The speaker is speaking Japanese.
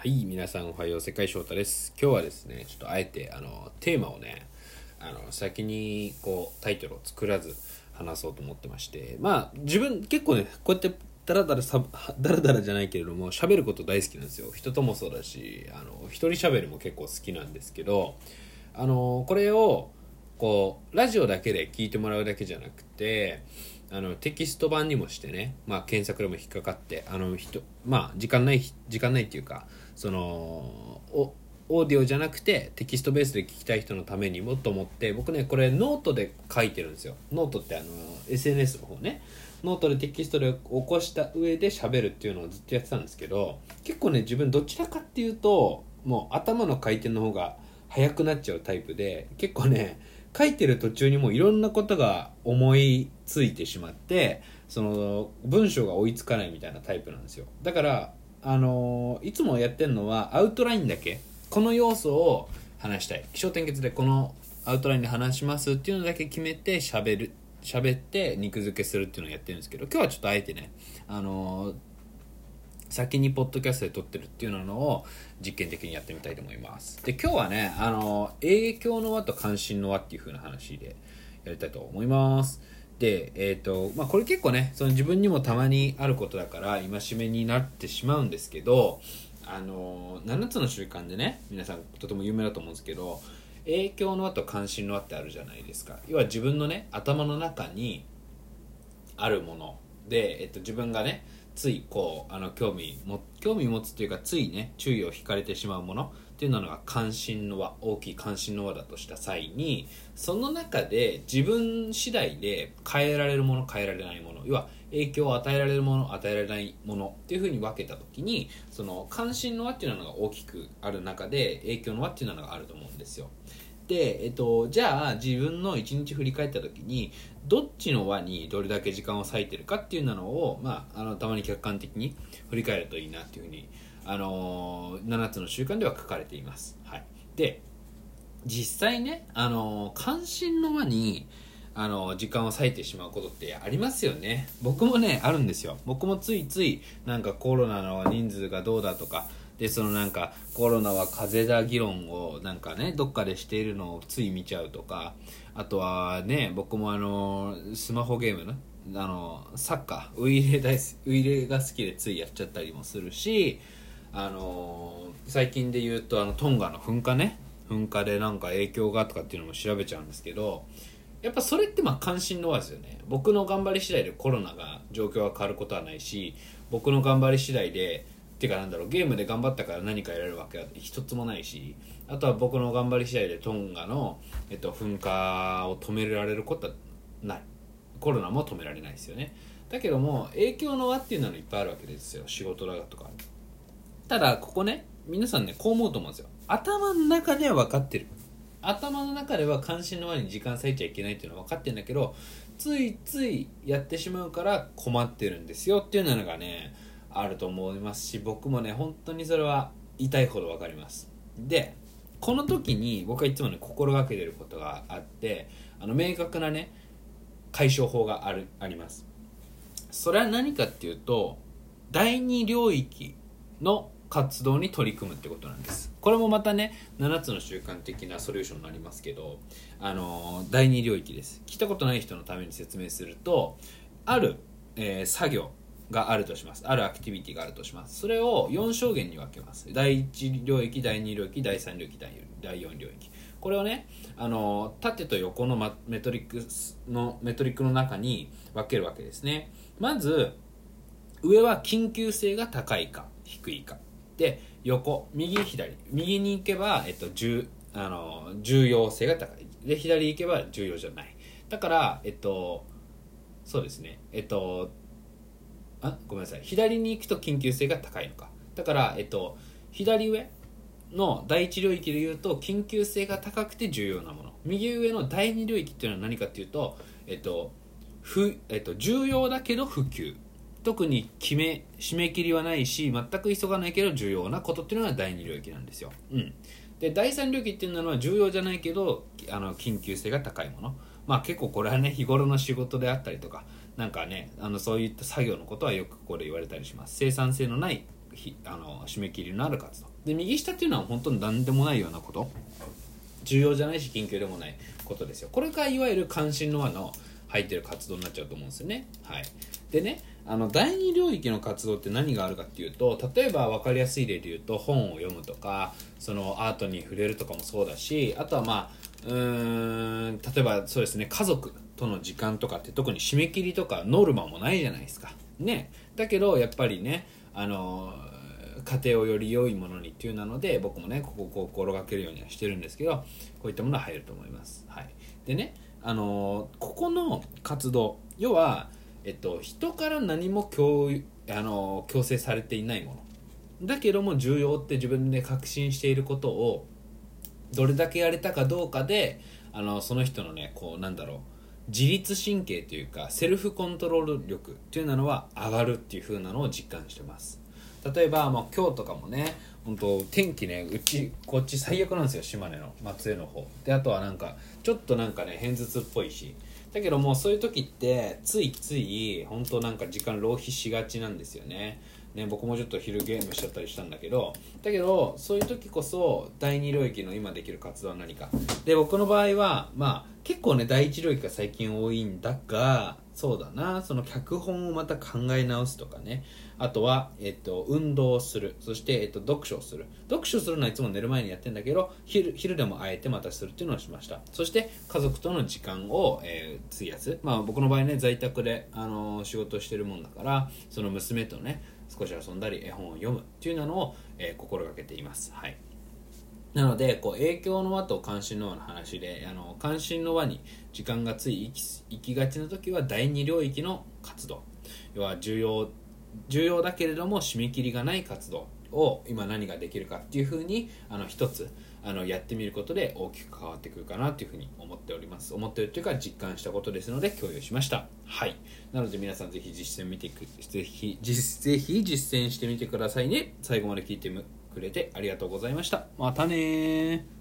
はい、皆さんおはよう、世界翔太です。今日はですね、ちょっとあえて、あの、テーマをね、あの、先に、こう、タイトルを作らず話そうと思ってまして、まあ、自分、結構ね、こうやって、ダラダラさ、ダラダラじゃないけれども、喋ること大好きなんですよ。人ともそうだし、あの、一人喋るも結構好きなんですけど、あの、これを、こう、ラジオだけで聞いてもらうだけじゃなくて、あのテキスト版にもしてね、まあ、検索でも引っかかってあの人まあ時間ない時間ないっていうかそのおオーディオじゃなくてテキストベースで聞きたい人のためにもと思って僕ねこれノートで書いてるんですよ。ノートってあの SNS の方ね。ノートでテキストで起こした上で喋るっていうのをずっとやってたんですけど結構ね自分どちらかっていうともう頭の回転の方が速くなっちゃうタイプで結構ね書いてる途中にもういろんなことが思いついてしまってその文章が追いつかないみたいなタイプなんですよ。だからあのいつもやってるのはアウトラインだけこの要素を話したい。気象点結でこのアウトラインで話しますっていうのだけ決めて喋る喋って肉付けするっていうのをやってるんですけど今日はちょっとあえてねあの先にポッドキャストで撮ってるっていうのを実験的にやってみたいと思います。で今日はねあの影響の輪と関心の輪っていう風な話でやりたいと思います。でえっ、とまあこれ結構ねその自分にもたまにあることだから戒めになってしまうんですけどあの7つの習慣でね皆さんとても有名だと思うんですけど影響の輪と関心の輪ってあるじゃないですか。要は自分のね頭の中にあるもの。で、えっと、自分がねついこうあの興味も興味持つというかついね注意を引かれてしまうものっていうのが関心の輪大きい関心の輪だとした際にその中で自分次第で変えられるもの変えられないもの要は影響を与えられるもの与えられないものっていうふうに分けた時にその関心の輪っていうのが大きくある中で影響の輪っていうのがあると思うんですよ。で、えっと、じゃあ自分の一日振り返った時にどっちの輪にどれだけ時間を割いてるかっていうのを、まあ、あのたまに客観的に振り返るといいなっていうふうに、あの7つの習慣では書かれています。はい、で実際ね、あの関心の輪にあの時間を割いてしまうことってありますよね。僕もねあるんですよ。僕もついついなんかコロナの人数がどうだとかでそのなんかコロナは風邪だ議論をなんかねどっかでしているのをつい見ちゃうとかあとはね僕もあのスマホゲームのあのサッカーウイイレ大ウイイレが好きでついやっちゃったりもするしあの最近で言うとあのトンガの噴火ね噴火でなんか影響がとかっていうのも調べちゃうんですけどやっぱそれってまあ関心の輪ですよね。僕の頑張り次第でコロナが状況が変わることはないし僕の頑張り次第でっていうかなんだろうゲームで頑張ったから何か得られるわけは一つもないしあとは僕の頑張り次第でトンガの、えっと、噴火を止められることはない。コロナも止められないですよね。だけども影響の輪っていうのはいっぱいあるわけですよ。仕事だとか。ただここね皆さんねこう思うと思うんですよ。頭の中では分かってる。頭の中では関心の輪に時間割いちゃいけないっていうのは分かってるんだけどついついやってしまうから困ってるんですよ。っていうのがねあると思いますし僕もね本当にそれは痛いほど分かります。でこの時に僕はいつもね心がけてることがあってあの明確なね解消法があるあります。それは何かっていうと第二領域の活動に取り組むってことなんです。これもまたね7つの習慣的なソリューションになりますけどあの第二領域です。聞いたことない人のために説明するとある、えー、作業があるとします。あるアクティビティがあるとします。それを4象限に分けます。第1領域第2領域第3領域第4領域。これをねあの縦と横のメトリックのメトリックの中に分けるわけですね。まず上は緊急性が高いか低いか。で横右左。右に行けば、えっと、重あの重要性が高い。で左行けば重要じゃない。だからえっとそうですね。えっとあごめんなさい。左に行くと緊急性が高いのか。だからえっと左上の第一領域で言うと緊急性が高くて重要なもの。右上の第二領域っていうのは何かっていうとえっと不えっと、重要だけど普及。特に決め締め切りはないし全く急がないけど重要なことっていうのが第二領域なんですよ、うん、で第三領域っていうのは重要じゃないけどあの緊急性が高いもの。まあ結構これはね日頃の仕事であったりとかなんかねあのそういった作業のことはよくこれ言われたりします。生産性のないひあの締め切りのある活動。で右下っていうのは本当に何でもないようなこと。重要じゃないし緊急でもないことですよ。これがいわゆる関心の輪の入ってる活動になっちゃうと思うんですよね。はい。でねあの第二領域の活動って何があるかっていうと例えば分かりやすい例で言うと本を読むとかそのアートに触れるとかもそうだしあとはまあうーん例えばそうですね家族。との時間とかって特に締め切りとかノルマもないじゃないですか。ね。だけどやっぱりねあの家庭をより良いものにっていうなので僕もねここを心がけるようにはしてるんですけどこういったものは入ると思います。はい。でねあのここの活動要はえっと、人から何も強あの強制されていないもの。だけども重要って自分で確信していることをどれだけやれたかどうかであのその人のねこうなんだろう自律神経というかセルフコントロール力っていうのは上がるっていう風なのを実感してます。例えば、まあ、今日とかもね本当天気ねうちこっち最悪なんですよ島根の松江の方。であとはなんかちょっとなんかね偏頭痛っぽいし。だけどもうそういう時ってついつい本当なんか時間浪費しがちなんですよね。ね僕もちょっと昼ゲームしちゃったりしたんだけど。だけどそういう時こそ第二領域の今できる活動は何か。で僕の場合はまあ結構ね第一領域が最近多いんだがそうだな。その脚本をまた考え直すとかね。あとは、えっと、運動をする。そして、えっと、読書をする。読書するのはいつも寝る前にやってんだけど昼昼でもあえてまたするっていうのをしました。そして家族との時間を、えー、費やす。まあ僕の場合ね在宅で、あのー、仕事してるもんだからその娘とね少し遊んだり絵本を読むっていうのを、えー、心がけています。はい。なのでこう影響の輪と関心の輪の話であの関心の輪に時間がつい行きがちな時は第二領域の活動。要は重要重要だけれども締め切りがない活動を今何ができるかっていうふうにあの一つあのやってみることで大きく変わってくるかなというふうに思っております。思ってるというか実感したことですので共有しました。はい。なので皆さんぜひ実践見てくぜひぜひ実践してみてくださいね。最後まで聞いてくれてありがとうございました。またね